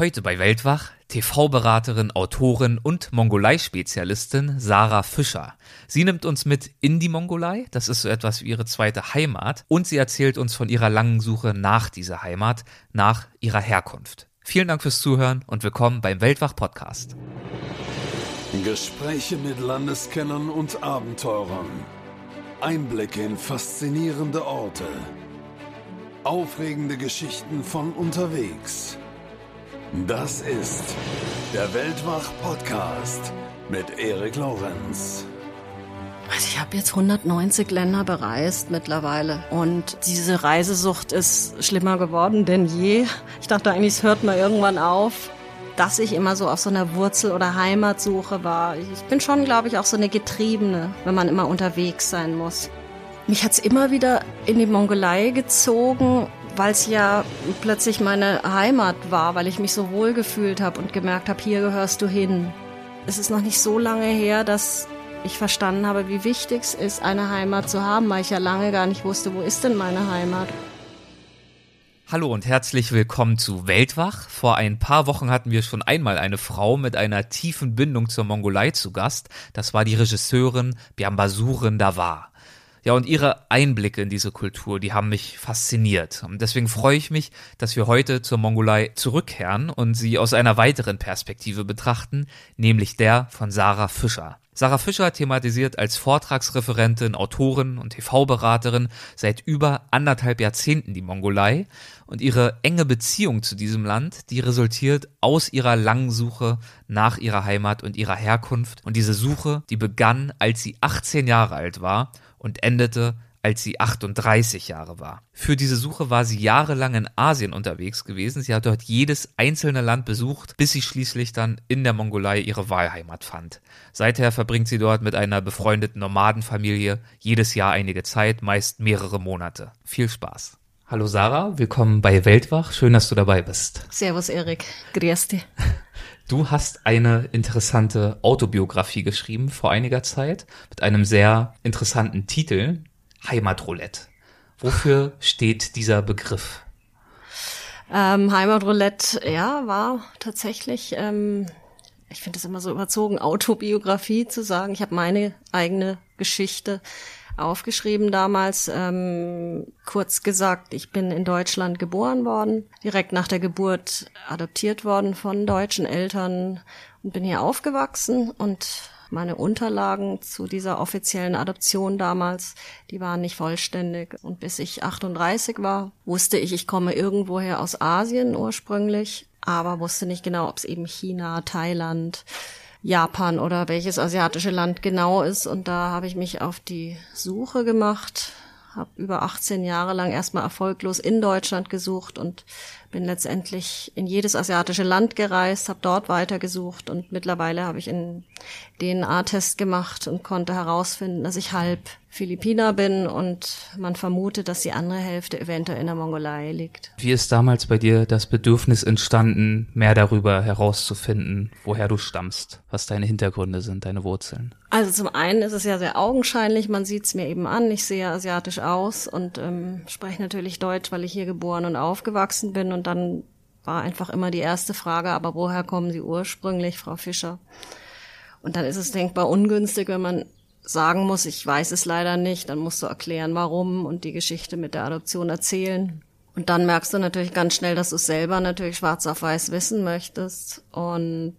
Heute bei Weltwach TV-Beraterin, Autorin und Mongolei-Spezialistin Sarah Fischer. Sie nimmt uns mit in die Mongolei, das ist so etwas wie ihre zweite Heimat, und sie erzählt uns von ihrer langen Suche nach dieser Heimat, nach ihrer Herkunft. Vielen Dank fürs Zuhören und willkommen beim Weltwach-Podcast. Gespräche mit Landeskennern und Abenteurern. Einblicke in faszinierende Orte. Aufregende Geschichten von unterwegs. Das ist der Weltwach-Podcast mit Erik Lorenz. Also ich habe jetzt 190 Länder bereist mittlerweile und diese Reisesucht ist schlimmer geworden denn je. Ich dachte eigentlich, es hört mal irgendwann auf, dass ich immer so auf so einer Wurzel- oder Heimatsuche war. Ich bin schon, glaube ich, auch so eine Getriebene, wenn man immer unterwegs sein muss. Mich hat's immer wieder in die Mongolei gezogen weil es ja plötzlich meine Heimat war, weil ich mich so wohl gefühlt habe und gemerkt habe, hier gehörst du hin. Es ist noch nicht so lange her, dass ich verstanden habe, wie wichtig es ist, eine Heimat zu haben, weil ich ja lange gar nicht wusste, wo ist denn meine Heimat. Hallo und herzlich willkommen zu Weltwach. Vor ein paar Wochen hatten wir schon einmal eine Frau mit einer tiefen Bindung zur Mongolei zu Gast. Das war die Regisseurin Biambasuren Davar. Ja, und ihre Einblicke in diese Kultur, die haben mich fasziniert. Und deswegen freue ich mich, dass wir heute zur Mongolei zurückkehren und sie aus einer weiteren Perspektive betrachten, nämlich der von Sarah Fischer. Sarah Fischer thematisiert als Vortragsreferentin, Autorin und TV-Beraterin seit über anderthalb Jahrzehnten die Mongolei und ihre enge Beziehung zu diesem Land, die resultiert aus ihrer langen Suche nach ihrer Heimat und ihrer Herkunft. Und diese Suche, die begann, als sie 18 Jahre alt war und endete, als sie 38 Jahre war. Für diese Suche war sie jahrelang in Asien unterwegs gewesen. Sie hat dort jedes einzelne Land besucht, bis sie schließlich dann in der Mongolei ihre Wahlheimat fand. Seither verbringt sie dort mit einer befreundeten Nomadenfamilie jedes Jahr einige Zeit, meist mehrere Monate. Viel Spaß. Hallo Sarah, willkommen bei Weltwach. Schön, dass du dabei bist. Servus Erik, grüß dich. Du hast eine interessante Autobiografie geschrieben vor einiger Zeit mit einem sehr interessanten Titel, Heimatroulette. Wofür steht dieser Begriff? Ähm, Heimatroulette, ja, war tatsächlich, ähm, ich finde es immer so überzogen, Autobiografie zu sagen. Ich habe meine eigene Geschichte aufgeschrieben damals. Ähm, kurz gesagt, ich bin in Deutschland geboren worden, direkt nach der Geburt adoptiert worden von deutschen Eltern und bin hier aufgewachsen und meine Unterlagen zu dieser offiziellen Adoption damals, die waren nicht vollständig. Und bis ich 38 war, wusste ich, ich komme irgendwoher aus Asien ursprünglich, aber wusste nicht genau, ob es eben China, Thailand, Japan oder welches asiatische Land genau ist. Und da habe ich mich auf die Suche gemacht, habe über 18 Jahre lang erstmal erfolglos in Deutschland gesucht und bin letztendlich in jedes asiatische Land gereist, habe dort weitergesucht und mittlerweile habe ich einen DNA-Test gemacht und konnte herausfinden, dass ich halb Philippiner bin und man vermutet, dass die andere Hälfte eventuell in der Mongolei liegt. Wie ist damals bei dir das Bedürfnis entstanden, mehr darüber herauszufinden, woher du stammst, was deine Hintergründe sind, deine Wurzeln? Also zum einen ist es ja sehr augenscheinlich, man sieht es mir eben an, ich sehe asiatisch aus und ähm, spreche natürlich Deutsch, weil ich hier geboren und aufgewachsen bin und dann war einfach immer die erste Frage, aber woher kommen Sie ursprünglich, Frau Fischer? Und dann ist es denkbar ungünstig, wenn man sagen muss, ich weiß es leider nicht, dann musst du erklären, warum und die Geschichte mit der Adoption erzählen. Und dann merkst du natürlich ganz schnell, dass du es selber natürlich schwarz auf weiß wissen möchtest. Und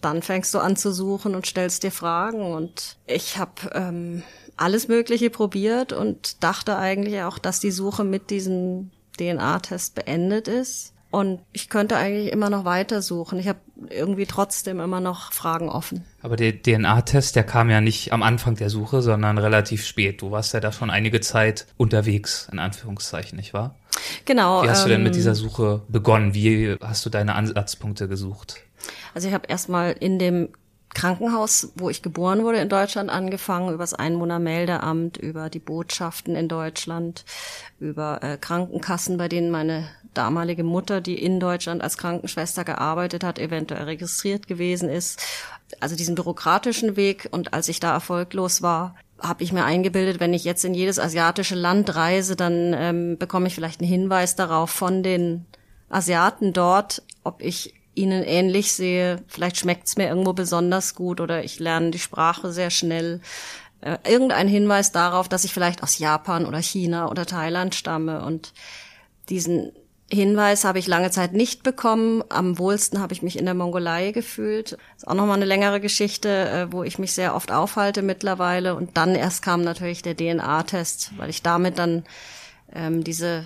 dann fängst du an zu suchen und stellst dir Fragen. Und ich habe ähm, alles Mögliche probiert und dachte eigentlich auch, dass die Suche mit diesem DNA-Test beendet ist. Und ich könnte eigentlich immer noch weiter suchen. Ich habe irgendwie trotzdem immer noch Fragen offen. Aber der DNA-Test, der kam ja nicht am Anfang der Suche, sondern relativ spät. Du warst ja da schon einige Zeit unterwegs, in Anführungszeichen, nicht wahr? Genau. Wie hast ähm, du denn mit ähm, dieser Suche begonnen? Wie hast du deine Ansatzpunkte gesucht? Also ich habe erstmal in dem Krankenhaus, wo ich geboren wurde in Deutschland, angefangen, über das Einwohnermeldeamt, über die Botschaften in Deutschland, über äh, Krankenkassen, bei denen meine damalige Mutter, die in Deutschland als Krankenschwester gearbeitet hat, eventuell registriert gewesen ist. Also diesen bürokratischen Weg. Und als ich da erfolglos war, habe ich mir eingebildet, wenn ich jetzt in jedes asiatische Land reise, dann ähm, bekomme ich vielleicht einen Hinweis darauf von den Asiaten dort, ob ich ihnen ähnlich sehe. Vielleicht schmeckt's mir irgendwo besonders gut oder ich lerne die Sprache sehr schnell. Äh, irgendein Hinweis darauf, dass ich vielleicht aus Japan oder China oder Thailand stamme und diesen Hinweis habe ich lange Zeit nicht bekommen. Am wohlsten habe ich mich in der Mongolei gefühlt. Das ist auch nochmal eine längere Geschichte, äh, wo ich mich sehr oft aufhalte mittlerweile. Und dann erst kam natürlich der DNA-Test, weil ich damit dann ähm, diese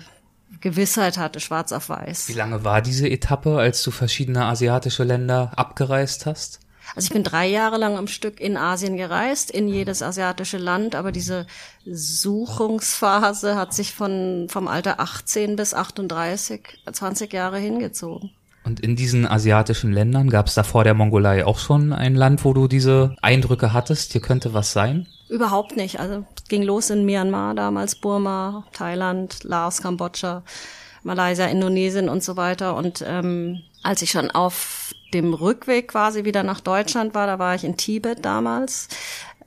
Gewissheit hatte, schwarz auf weiß. Wie lange war diese Etappe, als du verschiedene asiatische Länder abgereist hast? Also ich bin drei Jahre lang am Stück in Asien gereist, in jedes asiatische Land, aber diese Suchungsphase hat sich von, vom Alter 18 bis 38, 20 Jahre hingezogen. Und in diesen asiatischen Ländern gab es da vor der Mongolei auch schon ein Land, wo du diese Eindrücke hattest, hier könnte was sein? Überhaupt nicht. Also ging los in Myanmar, damals Burma, Thailand, Laos, Kambodscha, Malaysia, Indonesien und so weiter. Und ähm, als ich schon auf dem Rückweg quasi wieder nach Deutschland war, da war ich in Tibet damals,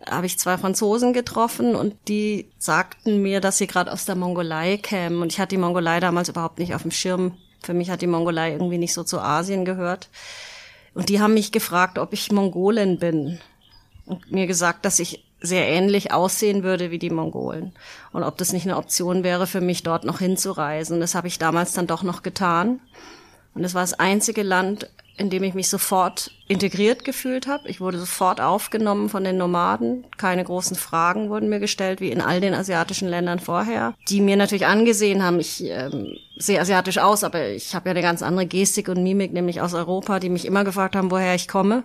habe ich zwei Franzosen getroffen und die sagten mir, dass sie gerade aus der Mongolei kämen. Und ich hatte die Mongolei damals überhaupt nicht auf dem Schirm. Für mich hat die Mongolei irgendwie nicht so zu Asien gehört. Und die haben mich gefragt, ob ich Mongolin bin. Und mir gesagt, dass ich sehr ähnlich aussehen würde wie die Mongolen. Und ob das nicht eine Option wäre für mich, dort noch hinzureisen. Das habe ich damals dann doch noch getan. Und es war das einzige Land, in dem ich mich sofort integriert gefühlt habe. Ich wurde sofort aufgenommen von den Nomaden. Keine großen Fragen wurden mir gestellt, wie in all den asiatischen Ländern vorher, die mir natürlich angesehen haben, ich ähm, sehe asiatisch aus, aber ich habe ja eine ganz andere Gestik und Mimik, nämlich aus Europa, die mich immer gefragt haben, woher ich komme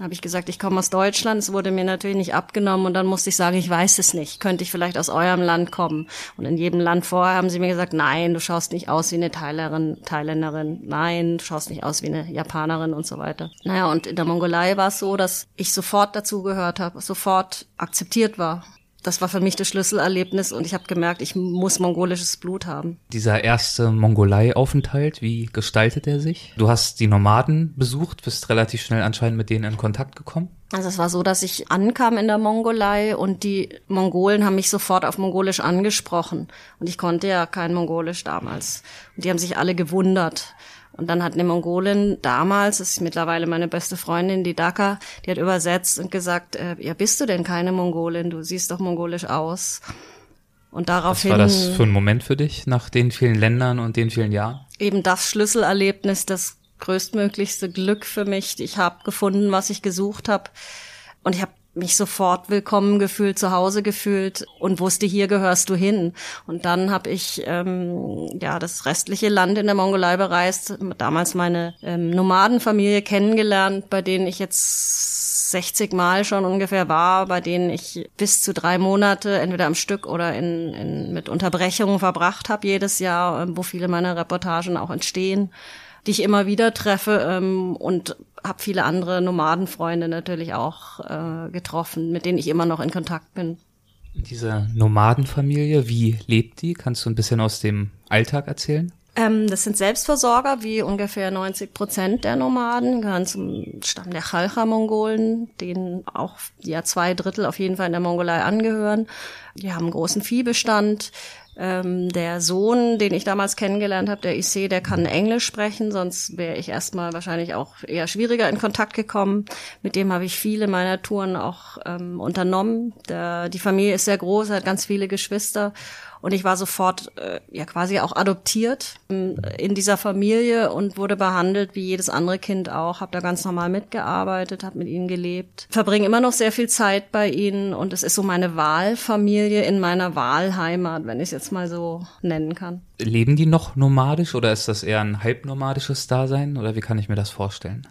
habe ich gesagt, ich komme aus Deutschland. Es wurde mir natürlich nicht abgenommen und dann musste ich sagen, ich weiß es nicht. Könnte ich vielleicht aus eurem Land kommen? Und in jedem Land vorher haben sie mir gesagt, nein, du schaust nicht aus wie eine Thailerin, Thailänderin. Nein, du schaust nicht aus wie eine Japanerin und so weiter. Naja, und in der Mongolei war es so, dass ich sofort dazugehört habe, sofort akzeptiert war das war für mich das Schlüsselerlebnis und ich habe gemerkt, ich muss mongolisches Blut haben. Dieser erste Mongolei-Aufenthalt, wie gestaltet er sich? Du hast die Nomaden besucht, bist relativ schnell anscheinend mit denen in Kontakt gekommen? Also es war so, dass ich ankam in der Mongolei und die Mongolen haben mich sofort auf Mongolisch angesprochen und ich konnte ja kein Mongolisch damals und die haben sich alle gewundert. Und dann hat eine Mongolin damals, das ist mittlerweile meine beste Freundin, die Daka, die hat übersetzt und gesagt, äh, ja, bist du denn keine Mongolin? Du siehst doch mongolisch aus. Und daraufhin. Was war das für ein Moment für dich nach den vielen Ländern und den vielen Jahren? Eben das Schlüsselerlebnis, das größtmöglichste Glück für mich. Ich habe gefunden, was ich gesucht habe. Und ich habe mich sofort willkommen gefühlt, zu Hause gefühlt und wusste, hier gehörst du hin. Und dann habe ich ähm, ja das restliche Land in der Mongolei bereist, damals meine ähm, Nomadenfamilie kennengelernt, bei denen ich jetzt 60 Mal schon ungefähr war, bei denen ich bis zu drei Monate entweder am Stück oder in, in mit Unterbrechungen verbracht habe jedes Jahr, wo viele meiner Reportagen auch entstehen die ich immer wieder treffe ähm, und habe viele andere Nomadenfreunde natürlich auch äh, getroffen, mit denen ich immer noch in Kontakt bin. Diese Nomadenfamilie, wie lebt die? Kannst du ein bisschen aus dem Alltag erzählen? Ähm, das sind Selbstversorger, wie ungefähr 90 Prozent der Nomaden, gehören zum Stamm der Chalcha-Mongolen, denen auch ja zwei Drittel auf jeden Fall in der Mongolei angehören. Die haben einen großen Viehbestand, ähm, der Sohn, den ich damals kennengelernt habe, der Issei, der kann Englisch sprechen, sonst wäre ich erstmal wahrscheinlich auch eher schwieriger in Kontakt gekommen. Mit dem habe ich viele meiner Touren auch ähm, unternommen. Der, die Familie ist sehr groß, hat ganz viele Geschwister und ich war sofort äh, ja quasi auch adoptiert ähm, in dieser Familie und wurde behandelt wie jedes andere Kind auch. Habe da ganz normal mitgearbeitet, habe mit ihnen gelebt, verbringe immer noch sehr viel Zeit bei ihnen und es ist so meine Wahlfamilie in meiner Wahlheimat, wenn ich es jetzt mal so nennen kann. Leben die noch nomadisch oder ist das eher ein halbnomadisches Dasein oder wie kann ich mir das vorstellen?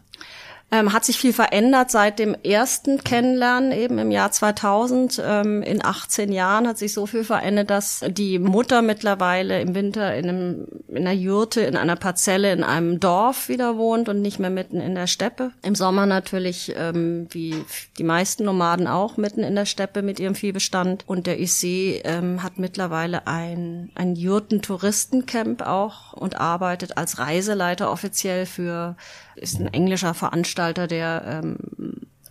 Ähm, hat sich viel verändert seit dem ersten Kennenlernen eben im Jahr 2000. Ähm, in 18 Jahren hat sich so viel verändert, dass die Mutter mittlerweile im Winter in, einem, in einer Jurte, in einer Parzelle, in einem Dorf wieder wohnt und nicht mehr mitten in der Steppe. Im Sommer natürlich, ähm, wie die meisten Nomaden auch, mitten in der Steppe mit ihrem Viehbestand. Und der IC ähm, hat mittlerweile ein, ein Jurten-Touristencamp auch und arbeitet als Reiseleiter offiziell für ist ein englischer Veranstalter, der ähm,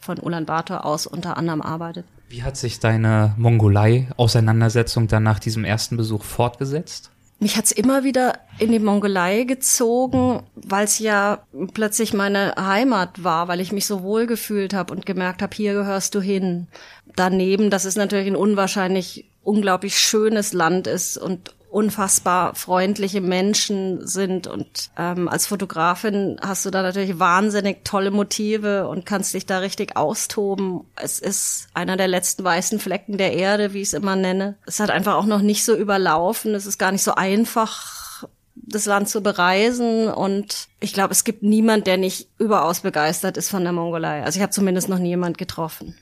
von Ulaanbaatar aus unter anderem arbeitet. Wie hat sich deine Mongolei-Auseinandersetzung dann nach diesem ersten Besuch fortgesetzt? mich hat's immer wieder in die Mongolei gezogen, weil es ja plötzlich meine Heimat war, weil ich mich so wohl gefühlt habe und gemerkt habe, hier gehörst du hin. Daneben, dass es natürlich ein unwahrscheinlich unglaublich schönes Land ist und unfassbar freundliche Menschen sind. Und ähm, als Fotografin hast du da natürlich wahnsinnig tolle Motive und kannst dich da richtig austoben. Es ist einer der letzten weißen Flecken der Erde, wie ich es immer nenne. Es hat einfach auch noch nicht so überlaufen. Es ist gar nicht so einfach, das Land zu bereisen. Und ich glaube, es gibt niemand, der nicht überaus begeistert ist von der Mongolei. Also ich habe zumindest noch nie jemand getroffen.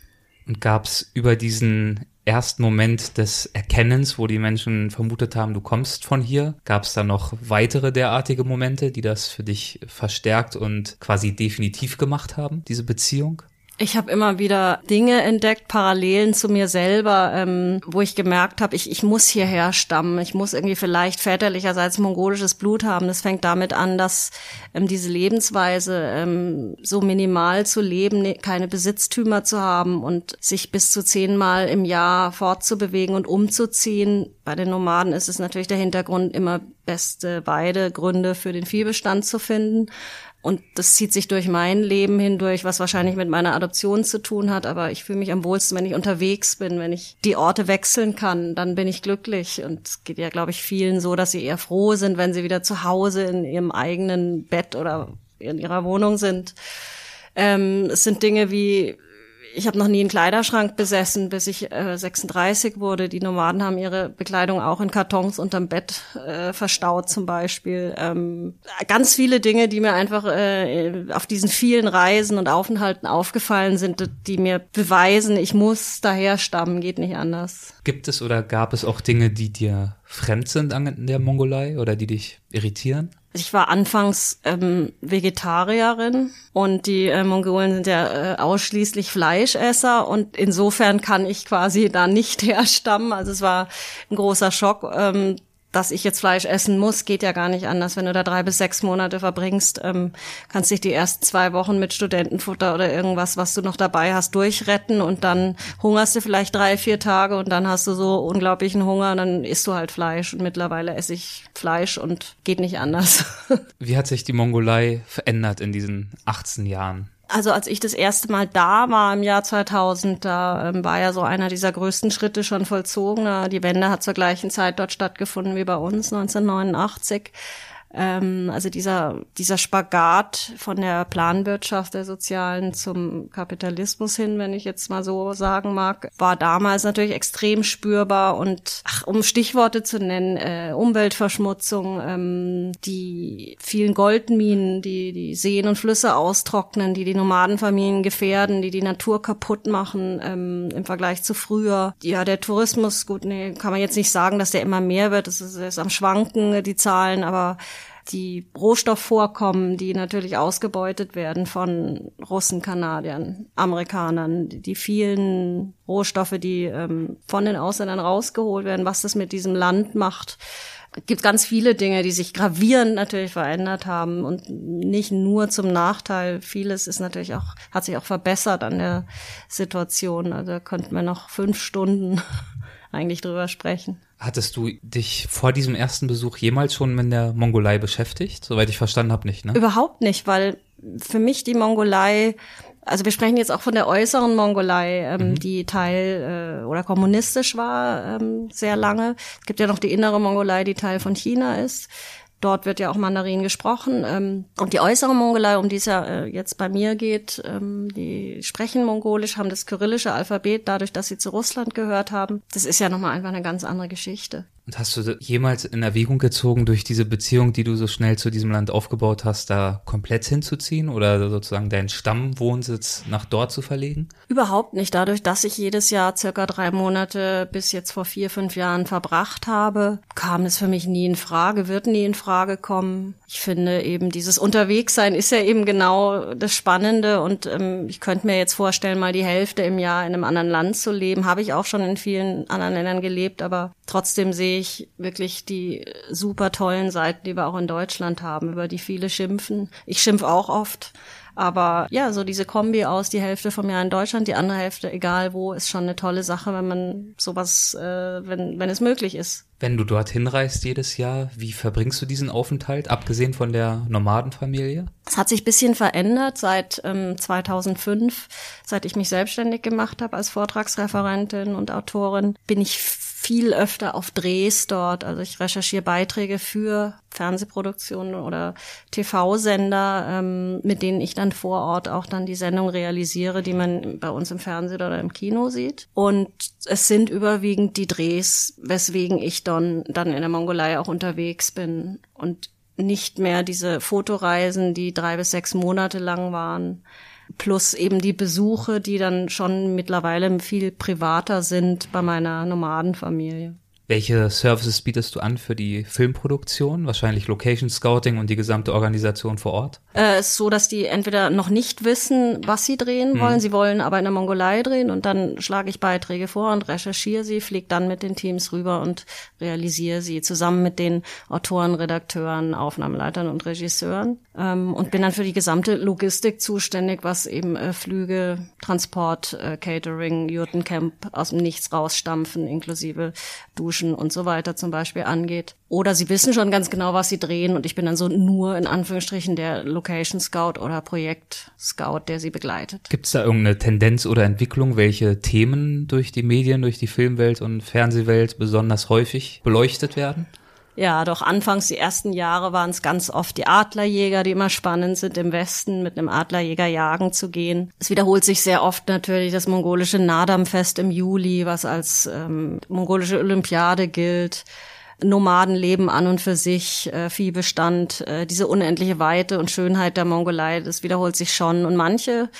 Und gab es über diesen ersten Moment des Erkennens, wo die Menschen vermutet haben, du kommst von hier? Gab es da noch weitere derartige Momente, die das für dich verstärkt und quasi definitiv gemacht haben, diese Beziehung? Ich habe immer wieder Dinge entdeckt, Parallelen zu mir selber, ähm, wo ich gemerkt habe, ich, ich muss hierher stammen. Ich muss irgendwie vielleicht väterlicherseits mongolisches Blut haben. Das fängt damit an, dass ähm, diese Lebensweise ähm, so minimal zu leben, ne, keine Besitztümer zu haben und sich bis zu zehnmal im Jahr fortzubewegen und umzuziehen. Bei den Nomaden ist es natürlich der Hintergrund, immer beste Weidegründe für den Viehbestand zu finden. Und das zieht sich durch mein Leben hindurch, was wahrscheinlich mit meiner Adoption zu tun hat. Aber ich fühle mich am wohlsten, wenn ich unterwegs bin, wenn ich die Orte wechseln kann, dann bin ich glücklich. Und es geht ja, glaube ich, vielen so, dass sie eher froh sind, wenn sie wieder zu Hause in ihrem eigenen Bett oder in ihrer Wohnung sind. Ähm, es sind Dinge wie ich habe noch nie einen Kleiderschrank besessen, bis ich äh, 36 wurde. Die Nomaden haben ihre Bekleidung auch in Kartons unterm Bett äh, verstaut zum Beispiel. Ähm, ganz viele Dinge, die mir einfach äh, auf diesen vielen Reisen und Aufenthalten aufgefallen sind, die mir beweisen, ich muss daher stammen, geht nicht anders. Gibt es oder gab es auch Dinge, die dir fremd sind an der Mongolei oder die dich irritieren? Ich war anfangs ähm, Vegetarierin und die äh, Mongolen sind ja äh, ausschließlich Fleischesser und insofern kann ich quasi da nicht herstammen. Also es war ein großer Schock, ähm, dass ich jetzt Fleisch essen muss, geht ja gar nicht anders. Wenn du da drei bis sechs Monate verbringst, ähm, kannst dich die ersten zwei Wochen mit Studentenfutter oder irgendwas, was du noch dabei hast, durchretten und dann hungerst du vielleicht drei, vier Tage und dann hast du so unglaublichen Hunger und dann isst du halt Fleisch und mittlerweile esse ich Fleisch und geht nicht anders. Wie hat sich die Mongolei verändert in diesen 18 Jahren? Also als ich das erste Mal da war im Jahr 2000, da ähm, war ja so einer dieser größten Schritte schon vollzogen. Die Wende hat zur gleichen Zeit dort stattgefunden wie bei uns 1989. Ähm, also dieser, dieser Spagat von der Planwirtschaft der Sozialen zum Kapitalismus hin, wenn ich jetzt mal so sagen mag, war damals natürlich extrem spürbar und ach, um Stichworte zu nennen, äh, Umweltverschmutzung, ähm, die vielen Goldminen, die die Seen und Flüsse austrocknen, die die Nomadenfamilien gefährden, die die Natur kaputt machen ähm, im Vergleich zu früher. Ja, der Tourismus, gut, nee, kann man jetzt nicht sagen, dass der immer mehr wird, das ist, ist am Schwanken, die Zahlen, aber die Rohstoffvorkommen, die natürlich ausgebeutet werden von Russen, Kanadiern, Amerikanern, die vielen Rohstoffe, die ähm, von den Ausländern rausgeholt werden, was das mit diesem Land macht. Es gibt ganz viele Dinge, die sich gravierend natürlich verändert haben und nicht nur zum Nachteil. Vieles ist natürlich auch, hat sich auch verbessert an der Situation. Also da könnten wir noch fünf Stunden eigentlich drüber sprechen. Hattest du dich vor diesem ersten Besuch jemals schon mit der Mongolei beschäftigt? Soweit ich verstanden habe, nicht, ne? Überhaupt nicht, weil für mich die Mongolei, also wir sprechen jetzt auch von der äußeren Mongolei, ähm, mhm. die Teil äh, oder kommunistisch war ähm, sehr lange. Es gibt ja noch die innere Mongolei, die Teil von China ist. Dort wird ja auch Mandarin gesprochen. Ähm, und die äußere Mongolei, um die es ja äh, jetzt bei mir geht, ähm, die sprechen Mongolisch, haben das kyrillische Alphabet, dadurch, dass sie zu Russland gehört haben. Das ist ja nochmal einfach eine ganz andere Geschichte. Und hast du jemals in Erwägung gezogen, durch diese Beziehung, die du so schnell zu diesem Land aufgebaut hast, da komplett hinzuziehen oder sozusagen deinen Stammwohnsitz nach dort zu verlegen? Überhaupt nicht. Dadurch, dass ich jedes Jahr circa drei Monate bis jetzt vor vier, fünf Jahren verbracht habe, kam es für mich nie in Frage, wird nie in Frage kommen. Ich finde eben dieses Unterwegssein ist ja eben genau das Spannende und ähm, ich könnte mir jetzt vorstellen, mal die Hälfte im Jahr in einem anderen Land zu leben. Habe ich auch schon in vielen anderen Ländern gelebt, aber trotzdem sehe ich wirklich die super tollen Seiten, die wir auch in Deutschland haben, über die viele schimpfen. Ich schimpf auch oft. Aber ja, so diese Kombi aus die Hälfte vom Jahr in Deutschland, die andere Hälfte egal wo, ist schon eine tolle Sache, wenn man sowas, äh, wenn, wenn es möglich ist. Wenn du dorthin reist jedes Jahr, wie verbringst du diesen Aufenthalt, abgesehen von der Nomadenfamilie? Es hat sich bisschen verändert seit ähm, 2005, seit ich mich selbstständig gemacht habe als Vortragsreferentin und Autorin, bin ich viel öfter auf Drehs dort. Also ich recherchiere Beiträge für Fernsehproduktionen oder TV-Sender, ähm, mit denen ich dann vor Ort auch dann die Sendung realisiere, die man bei uns im Fernsehen oder im Kino sieht. Und es sind überwiegend die Drehs, weswegen ich dann, dann in der Mongolei auch unterwegs bin und nicht mehr diese Fotoreisen, die drei bis sechs Monate lang waren plus eben die Besuche, die dann schon mittlerweile viel privater sind bei meiner Nomadenfamilie. Welche Services bietest du an für die Filmproduktion? Wahrscheinlich Location Scouting und die gesamte Organisation vor Ort? Äh, ist so, dass die entweder noch nicht wissen, was sie drehen hm. wollen. Sie wollen aber in der Mongolei drehen und dann schlage ich Beiträge vor und recherchiere sie, fliege dann mit den Teams rüber und realisiere sie zusammen mit den Autoren, Redakteuren, Aufnahmeleitern und Regisseuren ähm, und bin dann für die gesamte Logistik zuständig, was eben äh, Flüge, Transport, äh, Catering, Jurtencamp aus dem Nichts rausstampfen, inklusive Duschen und so weiter zum Beispiel angeht. Oder sie wissen schon ganz genau, was sie drehen und ich bin dann so nur in Anführungsstrichen der Location Scout oder Projekt Scout, der sie begleitet. Gibt es da irgendeine Tendenz oder Entwicklung, welche Themen durch die Medien, durch die Filmwelt und Fernsehwelt besonders häufig beleuchtet werden? Ja, doch anfangs die ersten Jahre waren es ganz oft die Adlerjäger, die immer spannend sind, im Westen mit einem Adlerjäger jagen zu gehen. Es wiederholt sich sehr oft natürlich das mongolische Nadam-Fest im Juli, was als ähm, mongolische Olympiade gilt. Nomadenleben an und für sich, äh, Viehbestand, äh, diese unendliche Weite und Schönheit der Mongolei, das wiederholt sich schon. Und manche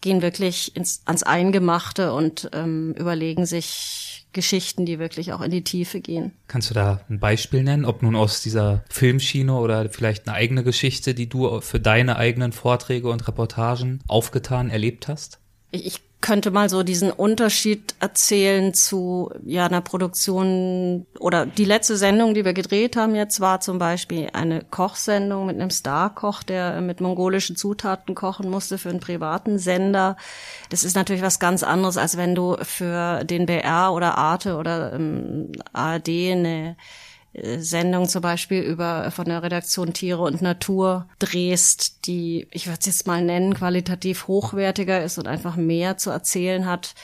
gehen wirklich ins, ans Eingemachte und ähm, überlegen sich Geschichten, die wirklich auch in die Tiefe gehen. Kannst du da ein Beispiel nennen, ob nun aus dieser Filmschiene oder vielleicht eine eigene Geschichte, die du für deine eigenen Vorträge und Reportagen aufgetan erlebt hast? Ich, ich könnte mal so diesen Unterschied erzählen zu ja einer Produktion oder die letzte Sendung, die wir gedreht haben jetzt war zum Beispiel eine Kochsendung mit einem Starkoch, der mit mongolischen Zutaten kochen musste für einen privaten Sender. Das ist natürlich was ganz anderes, als wenn du für den BR oder Arte oder ähm, ARD eine Sendung zum Beispiel über von der Redaktion Tiere und Natur drehst, die, ich würde es jetzt mal nennen, qualitativ hochwertiger ist und einfach mehr zu erzählen hat.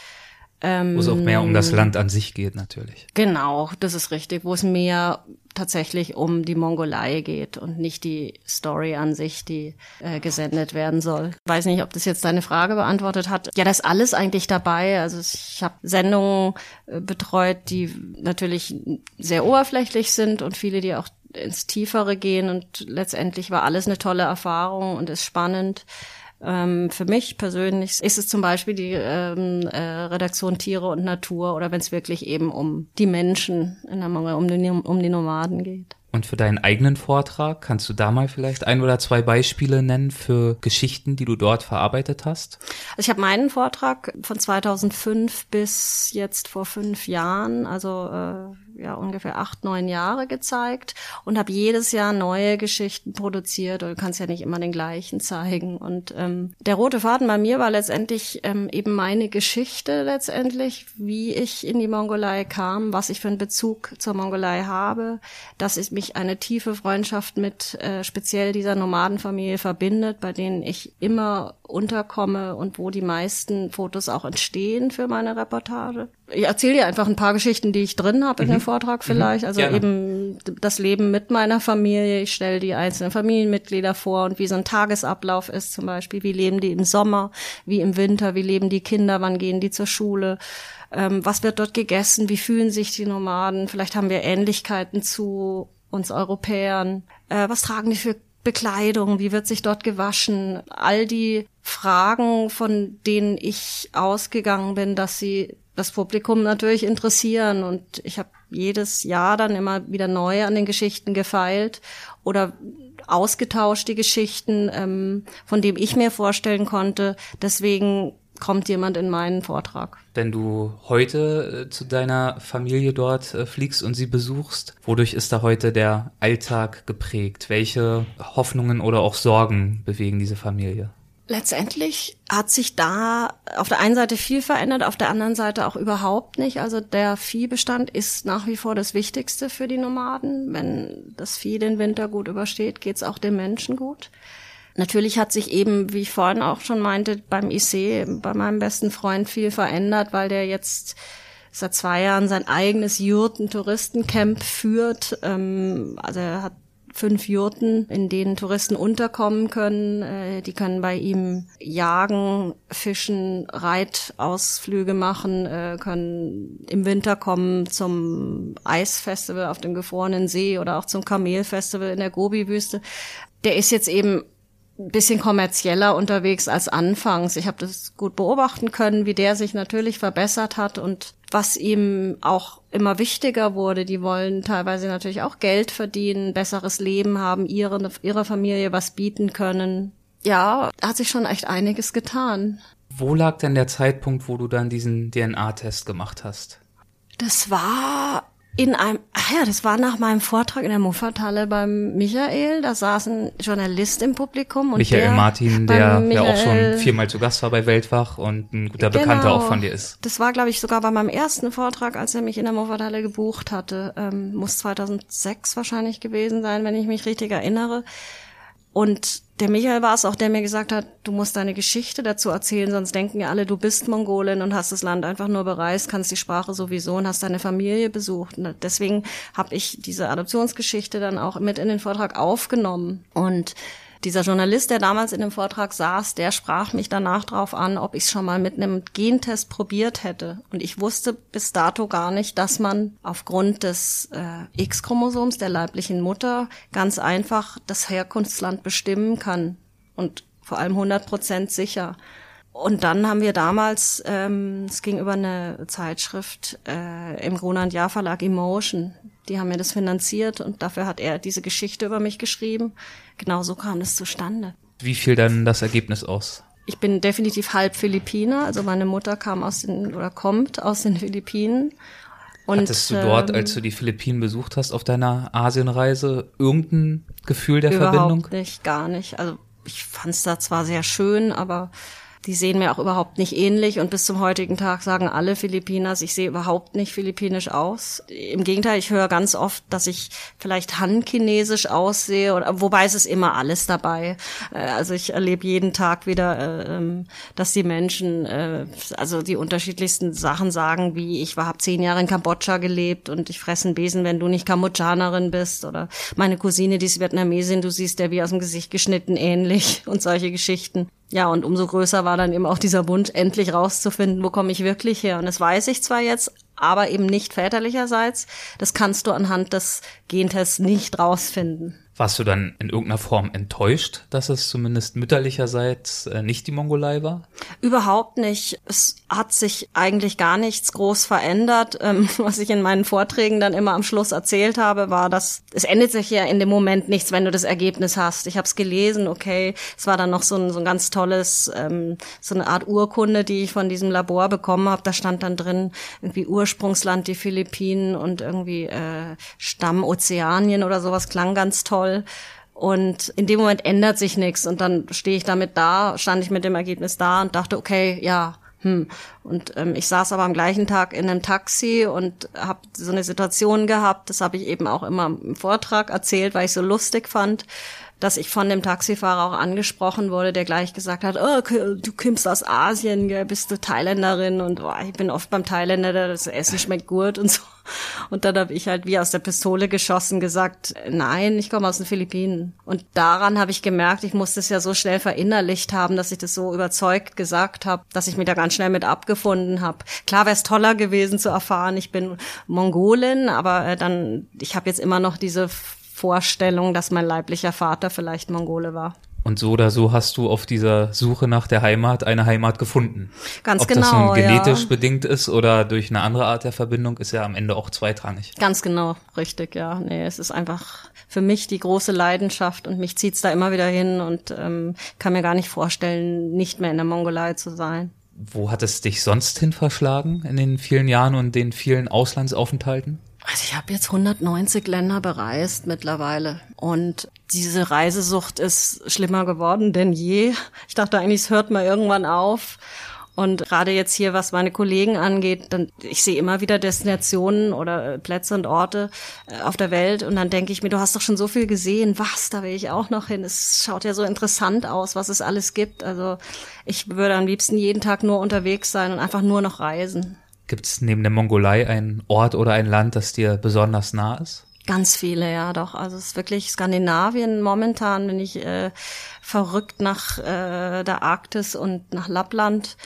Ähm, wo es auch mehr um das Land an sich geht, natürlich. Genau, das ist richtig, wo es mehr tatsächlich um die Mongolei geht und nicht die Story an sich, die äh, gesendet werden soll. Weiß nicht, ob das jetzt deine Frage beantwortet hat. Ja, das ist alles eigentlich dabei. Also ich habe Sendungen äh, betreut, die natürlich sehr oberflächlich sind und viele, die auch ins Tiefere gehen und letztendlich war alles eine tolle Erfahrung und ist spannend. Ähm, für mich persönlich ist es zum Beispiel die ähm, äh, Redaktion Tiere und Natur oder wenn es wirklich eben um die Menschen in der Mangel, um die, um die Nomaden geht. Und für deinen eigenen Vortrag kannst du da mal vielleicht ein oder zwei Beispiele nennen für Geschichten, die du dort verarbeitet hast? Also ich habe meinen Vortrag von 2005 bis jetzt vor fünf Jahren, also äh, ja ungefähr acht, neun Jahre gezeigt und habe jedes Jahr neue Geschichten produziert. Und du kannst ja nicht immer den gleichen zeigen. Und ähm, der rote Faden bei mir war letztendlich ähm, eben meine Geschichte letztendlich, wie ich in die Mongolei kam, was ich für einen Bezug zur Mongolei habe, dass ich mich eine tiefe Freundschaft mit äh, speziell dieser Nomadenfamilie verbindet, bei denen ich immer unterkomme und wo die meisten Fotos auch entstehen für meine Reportage. Ich erzähle dir einfach ein paar Geschichten, die ich drin habe in mhm. dem Vortrag mhm. vielleicht. Also Gerne. eben das Leben mit meiner Familie. Ich stelle die einzelnen Familienmitglieder vor und wie so ein Tagesablauf ist zum Beispiel. Wie leben die im Sommer, wie im Winter, wie leben die Kinder, wann gehen die zur Schule, ähm, was wird dort gegessen, wie fühlen sich die Nomaden. Vielleicht haben wir Ähnlichkeiten zu uns Europäern. Äh, was tragen die für Bekleidung, wie wird sich dort gewaschen, all die Fragen, von denen ich ausgegangen bin, dass sie das Publikum natürlich interessieren und ich habe jedes Jahr dann immer wieder neu an den Geschichten gefeilt oder ausgetauscht die Geschichten, ähm, von dem ich mir vorstellen konnte. Deswegen kommt jemand in meinen Vortrag. Wenn du heute äh, zu deiner Familie dort äh, fliegst und sie besuchst, wodurch ist da heute der Alltag geprägt? Welche Hoffnungen oder auch Sorgen bewegen diese Familie? Letztendlich hat sich da auf der einen Seite viel verändert, auf der anderen Seite auch überhaupt nicht. Also der Viehbestand ist nach wie vor das Wichtigste für die Nomaden. Wenn das Vieh den Winter gut übersteht, geht's auch den Menschen gut. Natürlich hat sich eben, wie ich vorhin auch schon meinte, beim IC, bei meinem besten Freund viel verändert, weil der jetzt seit zwei Jahren sein eigenes Jurten-Touristencamp führt. Ähm, also er hat fünf Jurten, in denen Touristen unterkommen können. Äh, die können bei ihm jagen, fischen, Reitausflüge machen, äh, können im Winter kommen zum Eisfestival auf dem gefrorenen See oder auch zum Kamelfestival in der Gobi-Wüste. Der ist jetzt eben ein bisschen kommerzieller unterwegs als anfangs. Ich habe das gut beobachten können, wie der sich natürlich verbessert hat und was ihm auch immer wichtiger wurde. Die wollen teilweise natürlich auch Geld verdienen, besseres Leben haben, ihre, ihrer Familie was bieten können. Ja, hat sich schon echt einiges getan. Wo lag denn der Zeitpunkt, wo du dann diesen DNA-Test gemacht hast? Das war in einem, ach ja, das war nach meinem Vortrag in der Muffathalle beim Michael. Da saß ein Journalist im Publikum. Und Michael der, Martin, der ja auch schon viermal zu Gast war bei Weltwach und ein guter genau, Bekannter auch von dir ist. Das war, glaube ich, sogar bei meinem ersten Vortrag, als er mich in der Muffathalle gebucht hatte. Ähm, muss 2006 wahrscheinlich gewesen sein, wenn ich mich richtig erinnere. Und der Michael war es auch, der mir gesagt hat, du musst deine Geschichte dazu erzählen, sonst denken ja alle, du bist Mongolin und hast das Land einfach nur bereist, kannst die Sprache sowieso und hast deine Familie besucht. Und deswegen habe ich diese Adoptionsgeschichte dann auch mit in den Vortrag aufgenommen. Und dieser Journalist, der damals in dem Vortrag saß, der sprach mich danach drauf an, ob ich schon mal mit einem Gentest probiert hätte. Und ich wusste bis dato gar nicht, dass man aufgrund des äh, X-Chromosoms der leiblichen Mutter ganz einfach das Herkunftsland bestimmen kann. Und vor allem 100 Prozent sicher. Und dann haben wir damals, ähm, es ging über eine Zeitschrift äh, im Roland Jahr Verlag Emotion, die haben mir das finanziert und dafür hat er diese Geschichte über mich geschrieben. Genau so kam es zustande. Wie fiel dann das Ergebnis aus? Ich bin definitiv halb Philippiner, also meine Mutter kam aus den oder kommt aus den Philippinen. Und, Hattest du dort, ähm, als du die Philippinen besucht hast auf deiner Asienreise, irgendein Gefühl der überhaupt Verbindung? Überhaupt nicht, gar nicht. Also ich fand es da zwar sehr schön, aber die sehen mir auch überhaupt nicht ähnlich und bis zum heutigen Tag sagen alle Philippinas, ich sehe überhaupt nicht philippinisch aus. Im Gegenteil, ich höre ganz oft, dass ich vielleicht Han-chinesisch aussehe, oder, wobei es ist immer alles dabei. Äh, also ich erlebe jeden Tag wieder, äh, ähm, dass die Menschen äh, also die unterschiedlichsten Sachen sagen, wie ich habe zehn Jahre in Kambodscha gelebt und ich fresse einen Besen, wenn du nicht Kambodschanerin bist oder meine Cousine, die ist Vietnamesin, du siehst der wie aus dem Gesicht geschnitten ähnlich und solche Geschichten. Ja, und umso größer war dann eben auch dieser Wunsch, endlich rauszufinden, wo komme ich wirklich her. Und das weiß ich zwar jetzt, aber eben nicht väterlicherseits. Das kannst du anhand des Gentests nicht rausfinden. Warst du dann in irgendeiner Form enttäuscht, dass es zumindest mütterlicherseits äh, nicht die Mongolei war? Überhaupt nicht. Es hat sich eigentlich gar nichts groß verändert. Ähm, was ich in meinen Vorträgen dann immer am Schluss erzählt habe, war, dass es endet sich ja in dem Moment nichts, wenn du das Ergebnis hast. Ich habe es gelesen, okay. Es war dann noch so ein, so ein ganz tolles, ähm, so eine Art Urkunde, die ich von diesem Labor bekommen habe. Da stand dann drin irgendwie Ursprungsland die Philippinen und irgendwie äh, Stamm Ozeanien oder sowas. Klang ganz toll toll. Und in dem Moment ändert sich nichts. Und dann stehe ich damit da, stand ich mit dem Ergebnis da und dachte, okay, ja, hm. Und ähm, ich saß aber am gleichen Tag in einem Taxi und habe so eine Situation gehabt, das habe ich eben auch immer im Vortrag erzählt, weil ich so lustig fand dass ich von dem Taxifahrer auch angesprochen wurde, der gleich gesagt hat, oh, du kommst aus Asien, gell, bist du Thailänderin und oh, ich bin oft beim Thailänder, das Essen schmeckt gut und so. Und dann habe ich halt wie aus der Pistole geschossen gesagt, nein, ich komme aus den Philippinen. Und daran habe ich gemerkt, ich musste es ja so schnell verinnerlicht haben, dass ich das so überzeugt gesagt habe, dass ich mich da ganz schnell mit abgefunden habe. Klar wäre es toller gewesen zu erfahren, ich bin Mongolin, aber äh, dann, ich habe jetzt immer noch diese Vorstellung, dass mein leiblicher Vater vielleicht Mongole war. Und so oder so hast du auf dieser Suche nach der Heimat eine Heimat gefunden. Ganz Ob genau. Ob das nun genetisch ja. bedingt ist oder durch eine andere Art der Verbindung, ist ja am Ende auch zweitrangig. Ganz genau, richtig, ja. Nee, es ist einfach für mich die große Leidenschaft und mich zieht's da immer wieder hin und ähm, kann mir gar nicht vorstellen, nicht mehr in der Mongolei zu sein. Wo hat es dich sonst hin verschlagen in den vielen Jahren und den vielen Auslandsaufenthalten? Also ich habe jetzt 190 Länder bereist mittlerweile und diese Reisesucht ist schlimmer geworden denn je. Ich dachte eigentlich, es hört mal irgendwann auf. Und gerade jetzt hier, was meine Kollegen angeht, dann ich sehe immer wieder Destinationen oder Plätze und Orte äh, auf der Welt und dann denke ich mir, du hast doch schon so viel gesehen, was, da will ich auch noch hin. Es schaut ja so interessant aus, was es alles gibt. Also ich würde am liebsten jeden Tag nur unterwegs sein und einfach nur noch reisen. Gibt es neben der Mongolei einen Ort oder ein Land, das dir besonders nah ist? Ganz viele, ja, doch. Also es ist wirklich Skandinavien. Momentan bin ich äh, verrückt nach äh, der Arktis und nach Lappland.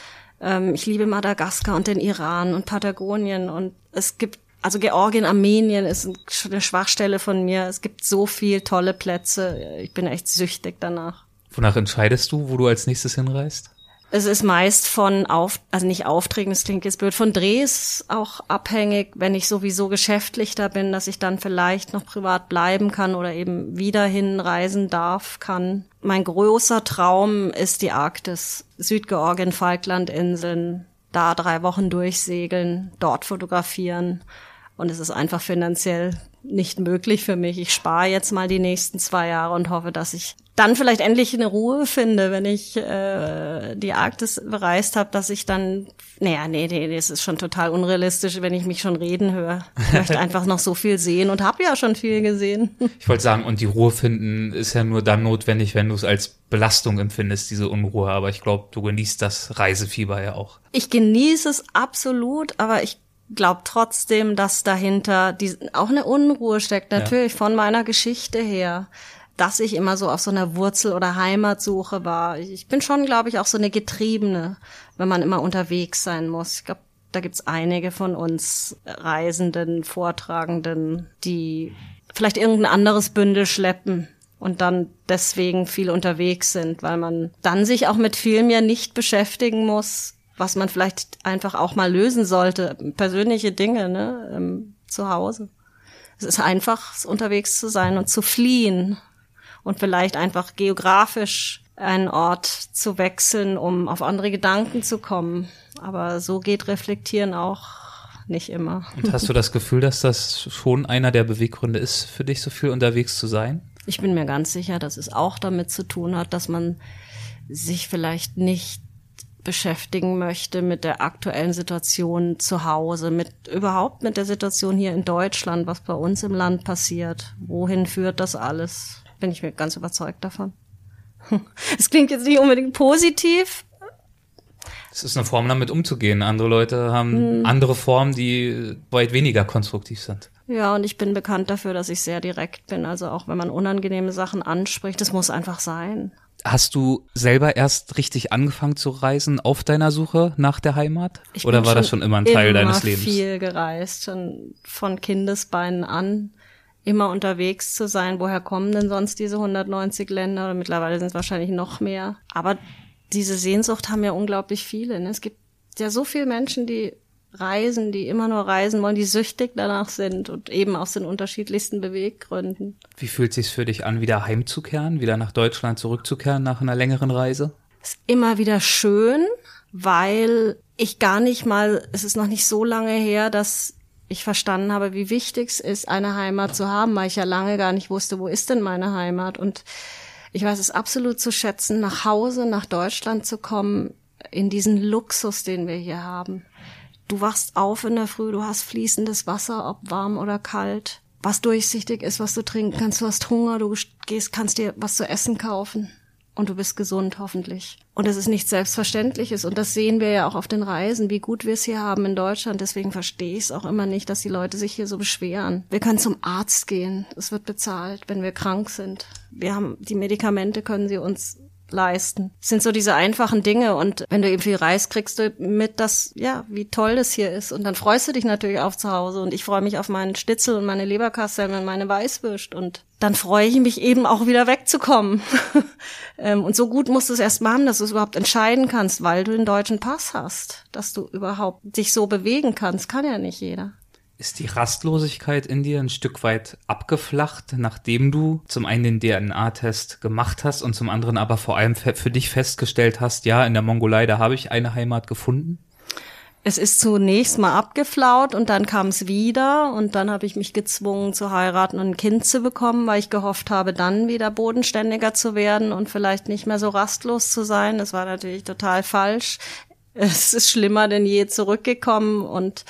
Ähm, ich liebe Madagaskar und den Iran und Patagonien und es gibt also Georgien, Armenien ist eine Schwachstelle von mir. Es gibt so viel tolle Plätze. Ich bin echt süchtig danach. Wonach entscheidest du, wo du als nächstes hinreist? Es ist meist von auf, also nicht Aufträgen, das klingt jetzt blöd, von Drehs auch abhängig, wenn ich sowieso geschäftlich da bin, dass ich dann vielleicht noch privat bleiben kann oder eben wieder hinreisen darf, kann. Mein großer Traum ist die Arktis, Südgeorgien, Falklandinseln, da drei Wochen durchsegeln, dort fotografieren. Und es ist einfach finanziell nicht möglich für mich. Ich spare jetzt mal die nächsten zwei Jahre und hoffe, dass ich dann vielleicht endlich eine Ruhe finde, wenn ich äh, die Arktis bereist habe, dass ich dann, naja, nee, nee, das ist schon total unrealistisch, wenn ich mich schon reden höre. Ich möchte einfach noch so viel sehen und habe ja schon viel gesehen. Ich wollte sagen, und die Ruhe finden ist ja nur dann notwendig, wenn du es als Belastung empfindest, diese Unruhe. Aber ich glaube, du genießt das Reisefieber ja auch. Ich genieße es absolut, aber ich glaube trotzdem, dass dahinter die, auch eine Unruhe steckt, natürlich ja. von meiner Geschichte her dass ich immer so auf so einer Wurzel- oder Heimatsuche war. Ich bin schon, glaube ich, auch so eine Getriebene, wenn man immer unterwegs sein muss. Ich glaube, da gibt's einige von uns Reisenden, Vortragenden, die vielleicht irgendein anderes Bündel schleppen und dann deswegen viel unterwegs sind, weil man dann sich auch mit viel mehr nicht beschäftigen muss, was man vielleicht einfach auch mal lösen sollte, persönliche Dinge, ne, ähm, zu Hause. Es ist einfach, unterwegs zu sein und zu fliehen und vielleicht einfach geografisch einen Ort zu wechseln, um auf andere Gedanken zu kommen. Aber so geht Reflektieren auch nicht immer. Und hast du das Gefühl, dass das schon einer der Beweggründe ist, für dich so viel unterwegs zu sein? Ich bin mir ganz sicher, dass es auch damit zu tun hat, dass man sich vielleicht nicht beschäftigen möchte mit der aktuellen Situation zu Hause, mit überhaupt mit der Situation hier in Deutschland, was bei uns im Land passiert. Wohin führt das alles? bin ich mir ganz überzeugt davon. Es klingt jetzt nicht unbedingt positiv. Es ist eine Form, damit umzugehen. Andere Leute haben mhm. andere Formen, die weit weniger konstruktiv sind. Ja, und ich bin bekannt dafür, dass ich sehr direkt bin. Also auch wenn man unangenehme Sachen anspricht, das muss einfach sein. Hast du selber erst richtig angefangen zu reisen auf deiner Suche nach der Heimat? Ich Oder war das schon immer ein Teil deines Lebens? Ich viel gereist, schon von Kindesbeinen an immer unterwegs zu sein. Woher kommen denn sonst diese 190 Länder? Oder mittlerweile sind es wahrscheinlich noch mehr. Aber diese Sehnsucht haben ja unglaublich viele. Ne? Es gibt ja so viele Menschen, die reisen, die immer nur reisen wollen, die süchtig danach sind und eben aus den unterschiedlichsten Beweggründen. Wie fühlt es sich für dich an, wieder heimzukehren, wieder nach Deutschland zurückzukehren nach einer längeren Reise? Ist immer wieder schön, weil ich gar nicht mal, es ist noch nicht so lange her, dass ich verstanden habe, wie wichtig es ist, eine Heimat zu haben, weil ich ja lange gar nicht wusste, wo ist denn meine Heimat. Und ich weiß es absolut zu schätzen, nach Hause, nach Deutschland zu kommen, in diesen Luxus, den wir hier haben. Du wachst auf in der Früh, du hast fließendes Wasser, ob warm oder kalt, was durchsichtig ist, was du trinken kannst, du hast Hunger, du gehst, kannst dir was zu essen kaufen und du bist gesund hoffentlich. Und es ist nichts Selbstverständliches und das sehen wir ja auch auf den Reisen, wie gut wir es hier haben in Deutschland. Deswegen verstehe ich es auch immer nicht, dass die Leute sich hier so beschweren. Wir können zum Arzt gehen, es wird bezahlt, wenn wir krank sind. Wir haben die Medikamente können sie uns leisten. Das sind so diese einfachen Dinge und wenn du eben viel Reis kriegst du mit, dass, ja, wie toll das hier ist und dann freust du dich natürlich auf zu Hause und ich freue mich auf meinen Schnitzel und meine Leberkasseln und meine Weißwürst und dann freue ich mich eben auch wieder wegzukommen. Ähm, und so gut musst du es erst machen, dass du es überhaupt entscheiden kannst, weil du den deutschen Pass hast, dass du überhaupt dich so bewegen kannst, kann ja nicht jeder. Ist die Rastlosigkeit in dir ein Stück weit abgeflacht, nachdem du zum einen den DNA-Test gemacht hast und zum anderen aber vor allem für dich festgestellt hast, ja, in der Mongolei, da habe ich eine Heimat gefunden? es ist zunächst mal abgeflaut und dann kam es wieder und dann habe ich mich gezwungen zu heiraten und ein Kind zu bekommen, weil ich gehofft habe, dann wieder bodenständiger zu werden und vielleicht nicht mehr so rastlos zu sein. Das war natürlich total falsch. Es ist schlimmer denn je zurückgekommen und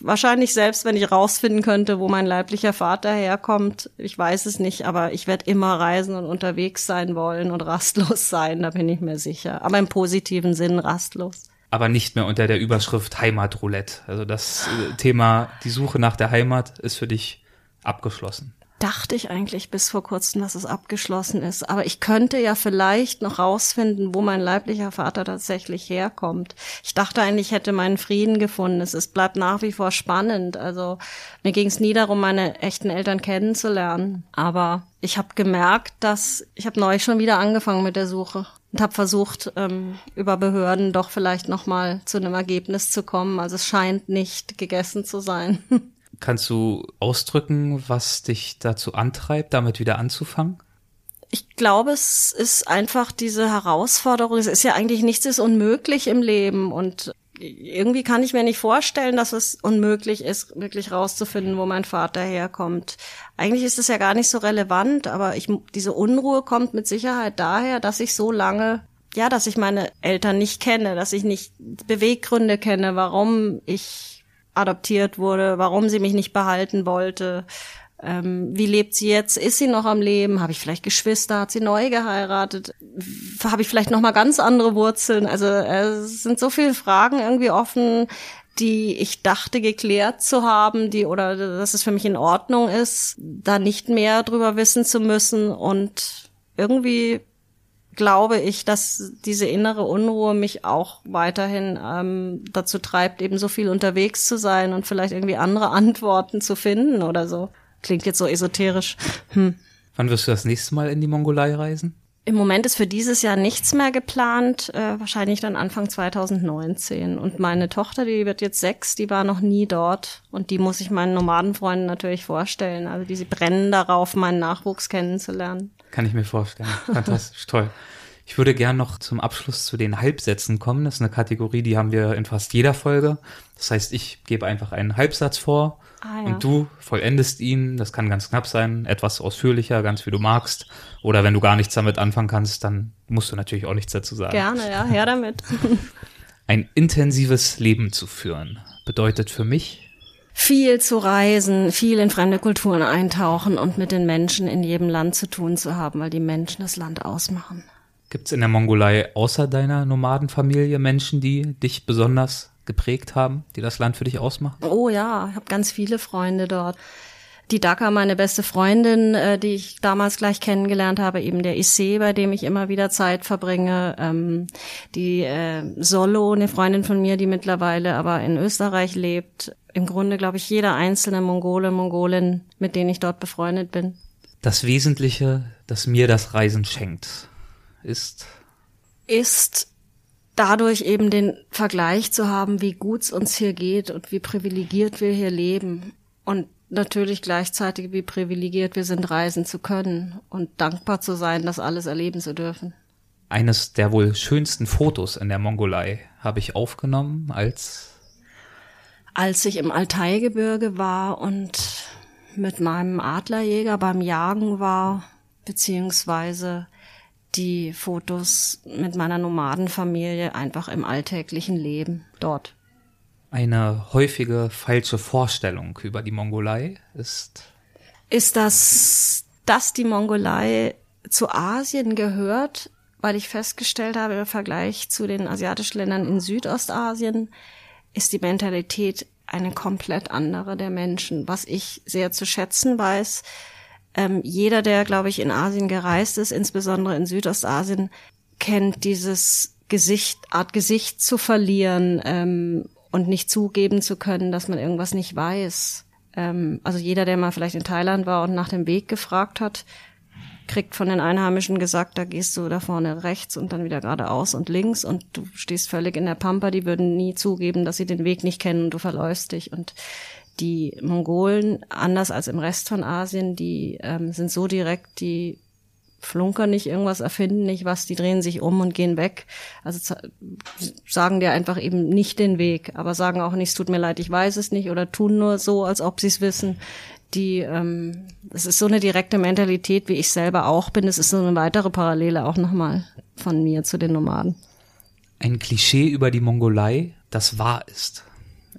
wahrscheinlich selbst, wenn ich rausfinden könnte, wo mein leiblicher Vater herkommt, ich weiß es nicht, aber ich werde immer reisen und unterwegs sein wollen und rastlos sein, da bin ich mir sicher. Aber im positiven Sinn rastlos aber nicht mehr unter der Überschrift Heimatroulette. Also das äh, Thema, die Suche nach der Heimat ist für dich abgeschlossen. Dachte ich eigentlich bis vor kurzem, dass es abgeschlossen ist. Aber ich könnte ja vielleicht noch rausfinden, wo mein leiblicher Vater tatsächlich herkommt. Ich dachte eigentlich, ich hätte meinen Frieden gefunden. Es ist, bleibt nach wie vor spannend. Also mir ging es nie darum, meine echten Eltern kennenzulernen. Aber ich habe gemerkt, dass ich habe neulich schon wieder angefangen mit der Suche und habe versucht, ähm, über Behörden doch vielleicht noch mal zu einem Ergebnis zu kommen. Also es scheint nicht gegessen zu sein. Kannst du ausdrücken, was dich dazu antreibt, damit wieder anzufangen? Ich glaube, es ist einfach diese Herausforderung. Es ist ja eigentlich nichts ist unmöglich im Leben und irgendwie kann ich mir nicht vorstellen, dass es unmöglich ist, wirklich rauszufinden, wo mein Vater herkommt. Eigentlich ist es ja gar nicht so relevant, aber ich, diese Unruhe kommt mit Sicherheit daher, dass ich so lange, ja, dass ich meine Eltern nicht kenne, dass ich nicht Beweggründe kenne, warum ich adoptiert wurde, warum sie mich nicht behalten wollte, ähm, wie lebt sie jetzt? Ist sie noch am Leben? Habe ich vielleicht Geschwister? Hat sie neu geheiratet? Habe ich vielleicht noch mal ganz andere Wurzeln? Also es sind so viele Fragen irgendwie offen, die ich dachte geklärt zu haben, die oder dass es für mich in Ordnung ist, da nicht mehr drüber wissen zu müssen und irgendwie glaube ich, dass diese innere Unruhe mich auch weiterhin ähm, dazu treibt, eben so viel unterwegs zu sein und vielleicht irgendwie andere Antworten zu finden oder so. Klingt jetzt so esoterisch. Hm. Wann wirst du das nächste Mal in die Mongolei reisen? Im Moment ist für dieses Jahr nichts mehr geplant, äh, wahrscheinlich dann Anfang 2019. Und meine Tochter, die wird jetzt sechs, die war noch nie dort. Und die muss ich meinen Nomadenfreunden natürlich vorstellen. Also die brennen darauf, meinen Nachwuchs kennenzulernen. Kann ich mir vorstellen. Fantastisch, toll. Ich würde gern noch zum Abschluss zu den Halbsätzen kommen. Das ist eine Kategorie, die haben wir in fast jeder Folge. Das heißt, ich gebe einfach einen Halbsatz vor Ah, ja. Und du vollendest ihn, das kann ganz knapp sein, etwas ausführlicher, ganz wie du magst. Oder wenn du gar nichts damit anfangen kannst, dann musst du natürlich auch nichts dazu sagen. Gerne, ja, her damit. Ein intensives Leben zu führen bedeutet für mich, viel zu reisen, viel in fremde Kulturen eintauchen und mit den Menschen in jedem Land zu tun zu haben, weil die Menschen das Land ausmachen. Gibt es in der Mongolei außer deiner Nomadenfamilie Menschen, die dich besonders geprägt haben, die das Land für dich ausmachen? Oh ja, ich habe ganz viele Freunde dort. Die Dhaka, meine beste Freundin, äh, die ich damals gleich kennengelernt habe, eben der Issei, bei dem ich immer wieder Zeit verbringe. Ähm, die äh, Solo, eine Freundin von mir, die mittlerweile aber in Österreich lebt. Im Grunde, glaube ich, jeder einzelne Mongole, Mongolin, mit denen ich dort befreundet bin. Das Wesentliche, das mir das Reisen schenkt, ist? Ist dadurch eben den Vergleich zu haben, wie gut es uns hier geht und wie privilegiert wir hier leben und natürlich gleichzeitig wie privilegiert wir sind, reisen zu können und dankbar zu sein, das alles erleben zu dürfen. Eines der wohl schönsten Fotos in der Mongolei habe ich aufgenommen, als als ich im Altaigebirge war und mit meinem Adlerjäger beim Jagen war, beziehungsweise die Fotos mit meiner Nomadenfamilie einfach im alltäglichen Leben dort. Eine häufige falsche Vorstellung über die Mongolei ist? Ist das, dass die Mongolei zu Asien gehört, weil ich festgestellt habe, im Vergleich zu den asiatischen Ländern in Südostasien ist die Mentalität eine komplett andere der Menschen, was ich sehr zu schätzen weiß, ähm, jeder, der, glaube ich, in Asien gereist ist, insbesondere in Südostasien, kennt dieses Gesicht, Art Gesicht zu verlieren ähm, und nicht zugeben zu können, dass man irgendwas nicht weiß. Ähm, also jeder, der mal vielleicht in Thailand war und nach dem Weg gefragt hat, kriegt von den Einheimischen gesagt, da gehst du da vorne rechts und dann wieder geradeaus und links und du stehst völlig in der Pampa, die würden nie zugeben, dass sie den Weg nicht kennen und du verläufst dich. Und die Mongolen, anders als im Rest von Asien, die ähm, sind so direkt, die flunkern nicht, irgendwas erfinden nicht was, die drehen sich um und gehen weg. Also sagen dir einfach eben nicht den Weg, aber sagen auch nicht, es tut mir leid, ich weiß es nicht oder tun nur so, als ob sie es wissen. Die, ähm, es ist so eine direkte Mentalität, wie ich selber auch bin. Es ist so eine weitere Parallele auch nochmal von mir zu den Nomaden. Ein Klischee über die Mongolei, das wahr ist,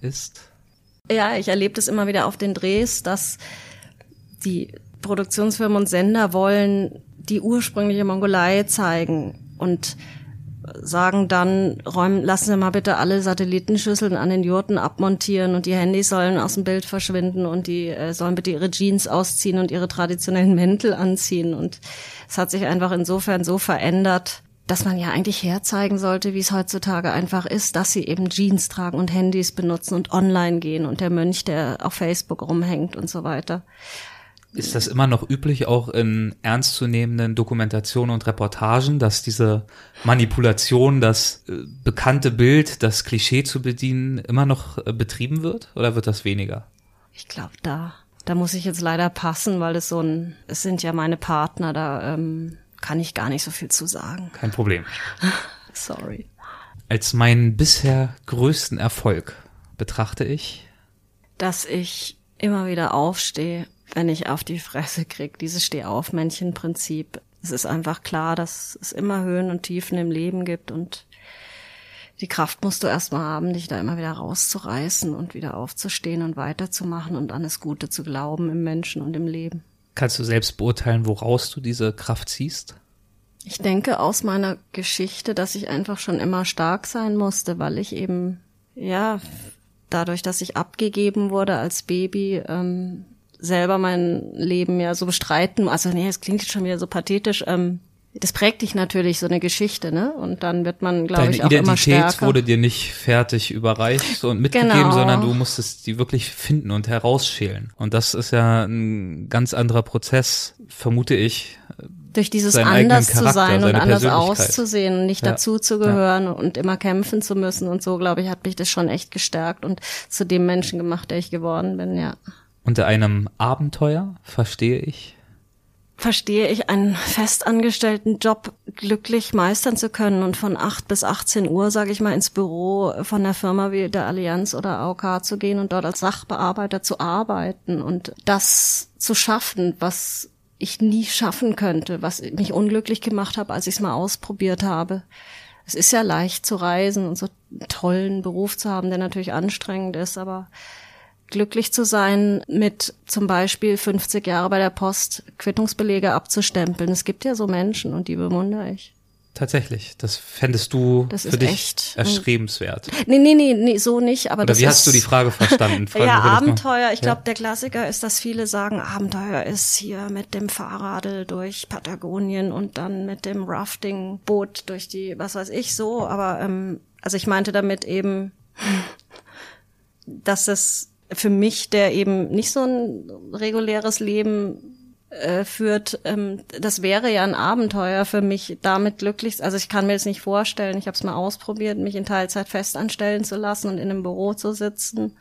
ist. Ja, ich erlebe das immer wieder auf den Drehs, dass die Produktionsfirmen und Sender wollen die ursprüngliche Mongolei zeigen und sagen dann, räumen, lassen Sie mal bitte alle Satellitenschüsseln an den Jurten abmontieren und die Handys sollen aus dem Bild verschwinden und die äh, sollen bitte ihre Jeans ausziehen und ihre traditionellen Mäntel anziehen. Und es hat sich einfach insofern so verändert, dass man ja eigentlich herzeigen sollte, wie es heutzutage einfach ist, dass sie eben Jeans tragen und Handys benutzen und online gehen und der Mönch, der auf Facebook rumhängt und so weiter. Ist das immer noch üblich, auch in ernstzunehmenden Dokumentationen und Reportagen, dass diese Manipulation, das äh, bekannte Bild, das Klischee zu bedienen, immer noch äh, betrieben wird? Oder wird das weniger? Ich glaube, da, da muss ich jetzt leider passen, weil es so ein, es sind ja meine Partner, da ähm, kann ich gar nicht so viel zu sagen. Kein Problem. Sorry. Als meinen bisher größten Erfolg betrachte ich, dass ich immer wieder aufstehe wenn ich auf die Fresse krieg, dieses Stehaufmännchen-Prinzip. Es ist einfach klar, dass es immer Höhen und Tiefen im Leben gibt und die Kraft musst du erstmal haben, dich da immer wieder rauszureißen und wieder aufzustehen und weiterzumachen und an das Gute zu glauben im Menschen und im Leben. Kannst du selbst beurteilen, woraus du diese Kraft ziehst? Ich denke aus meiner Geschichte, dass ich einfach schon immer stark sein musste, weil ich eben, ja, dadurch, dass ich abgegeben wurde als Baby, ähm, selber mein Leben ja so bestreiten. Also nee, es klingt schon wieder so pathetisch. Ähm, das prägt dich natürlich so eine Geschichte, ne? Und dann wird man, glaube ich, auch Identität immer stärker. wurde dir nicht fertig überreicht und mitgegeben, Genau. sondern du musstest die wirklich finden und herausschälen. Und das ist ja ein ganz anderer Prozess, vermute ich. durch dieses anders zu sein und anders auszusehen nicht Ja. dazu zu gehören und immer kämpfen zu müssen und so, glaube ich, hat mich das schon echt gestärkt und zu dem Menschen gemacht, der ich geworden bin, ja. Unter einem Abenteuer verstehe ich. verstehe ich, einen festangestellten Job glücklich meistern zu können und von 8 bis 18 Uhr, sage ich mal, ins Büro von einer Firma wie der Allianz oder AOK zu gehen und dort als Sachbearbeiter zu arbeiten und das zu schaffen, was ich nie schaffen könnte, was mich unglücklich gemacht habe, als ich es mal ausprobiert habe. Es ist ja leicht zu reisen und so einen tollen Beruf zu haben, der natürlich anstrengend ist, aber glücklich zu sein, mit zum Beispiel 50 Jahre bei der Post Quittungsbelege abzustempeln. Es gibt ja so Menschen und die bewundere ich. Tatsächlich. Das fändest du Das für dich echt, erstrebenswert. Nee, nee, nee, nee so nicht, aber Oder das wie ist, hast du die Frage verstanden? Fragen ja. Abenteuer. Ich Ja. glaube, der Klassiker ist, dass viele sagen, Abenteuer ist hier mit dem Fahrradl durch Patagonien und dann mit dem Raftingboot durch die, was weiß ich, so. Aber ähm, also ich meinte damit eben, dass es für mich, der eben nicht so ein reguläres Leben äh, führt, ähm, das wäre ja ein Abenteuer für mich, damit glücklich. Also ich kann mir das nicht vorstellen. Ich habe es mal ausprobiert, mich in Teilzeit festanstellen zu lassen und in einem Büro zu sitzen.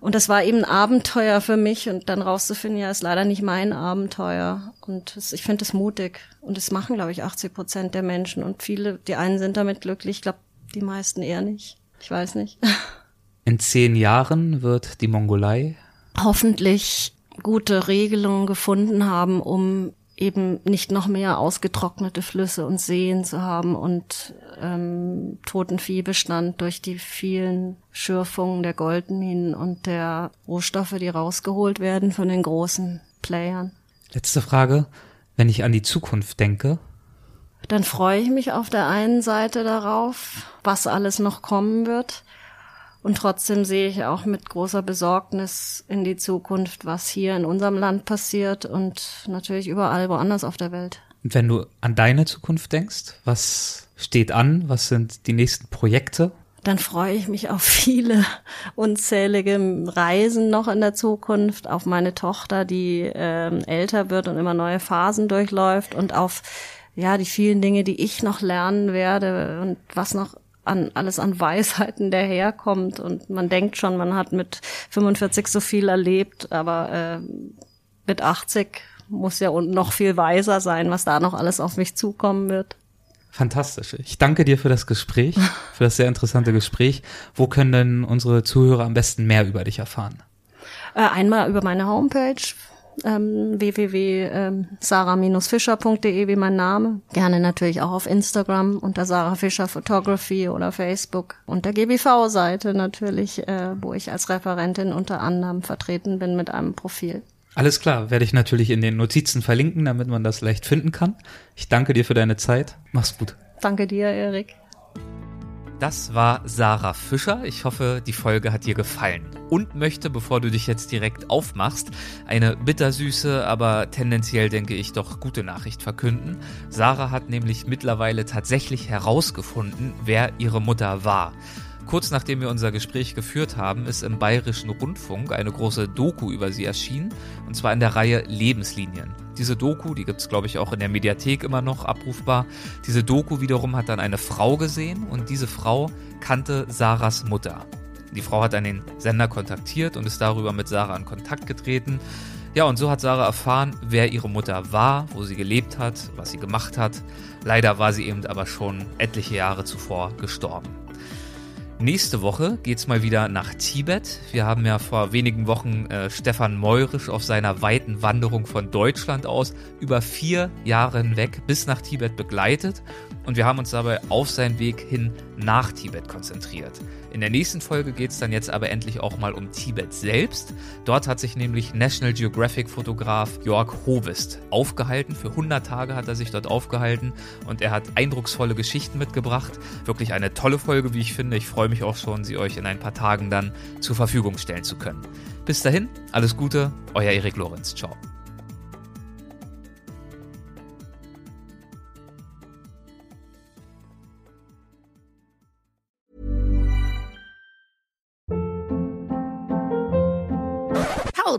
Und das war eben ein Abenteuer für mich und dann rauszufinden, ja, ist leider nicht mein Abenteuer. Und das, ich finde es mutig. Und das machen, glaube ich, 80 Prozent der Menschen. Und viele, die einen sind damit glücklich, ich glaube, die meisten eher nicht. Ich weiß nicht. In zehn Jahren wird die Mongolei hoffentlich gute Regelungen gefunden haben, um eben nicht noch mehr ausgetrocknete Flüsse und Seen zu haben und ähm, toten Viehbestand durch die vielen Schürfungen der Goldminen und der Rohstoffe, die rausgeholt werden von den großen Playern. Letzte Frage. Wenn ich an die Zukunft denke, Dann freue ich mich auf der einen Seite darauf, was alles noch kommen wird. Und trotzdem sehe ich auch mit großer Besorgnis in die Zukunft, was hier in unserem Land passiert und natürlich überall woanders auf der Welt. und wenn du an deine Zukunft denkst, was steht an? Was sind die nächsten Projekte? Dann freue ich mich auf viele unzählige Reisen noch in der Zukunft, auf meine Tochter, die ähm, älter wird und immer neue Phasen durchläuft und auf ja die vielen Dinge, die ich noch lernen werde und was noch an alles an Weisheiten daherkommt und man denkt schon, man hat mit 45 so viel erlebt, aber äh, mit 80 muss ja noch viel weiser sein, was da noch alles auf mich zukommen wird. Fantastisch. Ich danke dir für das Gespräch, für das sehr interessante Gespräch. Wo können denn unsere Zuhörer am besten mehr über dich erfahren? Äh, einmal über meine Homepage ähm, www.sarah-fischer.de wie mein Name. Gerne natürlich auch auf Instagram unter Sarah Fischer Photography oder Facebook und der GBV-Seite natürlich, äh, wo ich als Referentin unter anderem vertreten bin mit einem Profil. Alles klar, werde ich natürlich in den Notizen verlinken, damit man das leicht finden kann. Ich danke dir für deine Zeit. Mach's gut. Danke dir, Erik. Das war Sarah Fischer. Ich hoffe, die Folge hat dir gefallen. Und möchte, bevor du dich jetzt direkt aufmachst, eine bittersüße, aber tendenziell denke ich doch gute Nachricht verkünden. Sarah hat nämlich mittlerweile tatsächlich herausgefunden, wer ihre Mutter war. Kurz nachdem wir unser Gespräch geführt haben, ist im Bayerischen Rundfunk eine große Doku über sie erschienen, und zwar in der Reihe Lebenslinien. Diese Doku, die gibt's glaube ich auch in der Mediathek immer noch abrufbar. Diese Doku wiederum hat dann eine Frau gesehen und diese Frau kannte Sarahs Mutter. Die Frau hat dann den Sender kontaktiert und ist darüber mit Sarah in Kontakt getreten. Ja, und so hat Sarah erfahren, wer ihre Mutter war, wo sie gelebt hat, was sie gemacht hat. Leider war sie eben aber schon etliche Jahre zuvor gestorben. Nächste Woche geht's mal wieder nach Tibet. Wir haben ja vor wenigen Wochen äh, Stefan Meurisch auf seiner weiten Wanderung von Deutschland aus über vier Jahre hinweg bis nach Tibet begleitet und wir haben uns dabei auf seinen Weg hin nach Tibet konzentriert. In der nächsten Folge geht es dann jetzt aber endlich auch mal um Tibet selbst. Dort hat sich nämlich National Geographic Fotograf Jörg Hovest aufgehalten. Für 100 Tage hat er sich dort aufgehalten und er hat eindrucksvolle Geschichten mitgebracht. Wirklich eine tolle Folge, wie ich finde. Ich freue mich auch schon, sie euch in ein paar Tagen dann zur Verfügung stellen zu können. Bis dahin, alles Gute, euer Erik Lorenz. Ciao.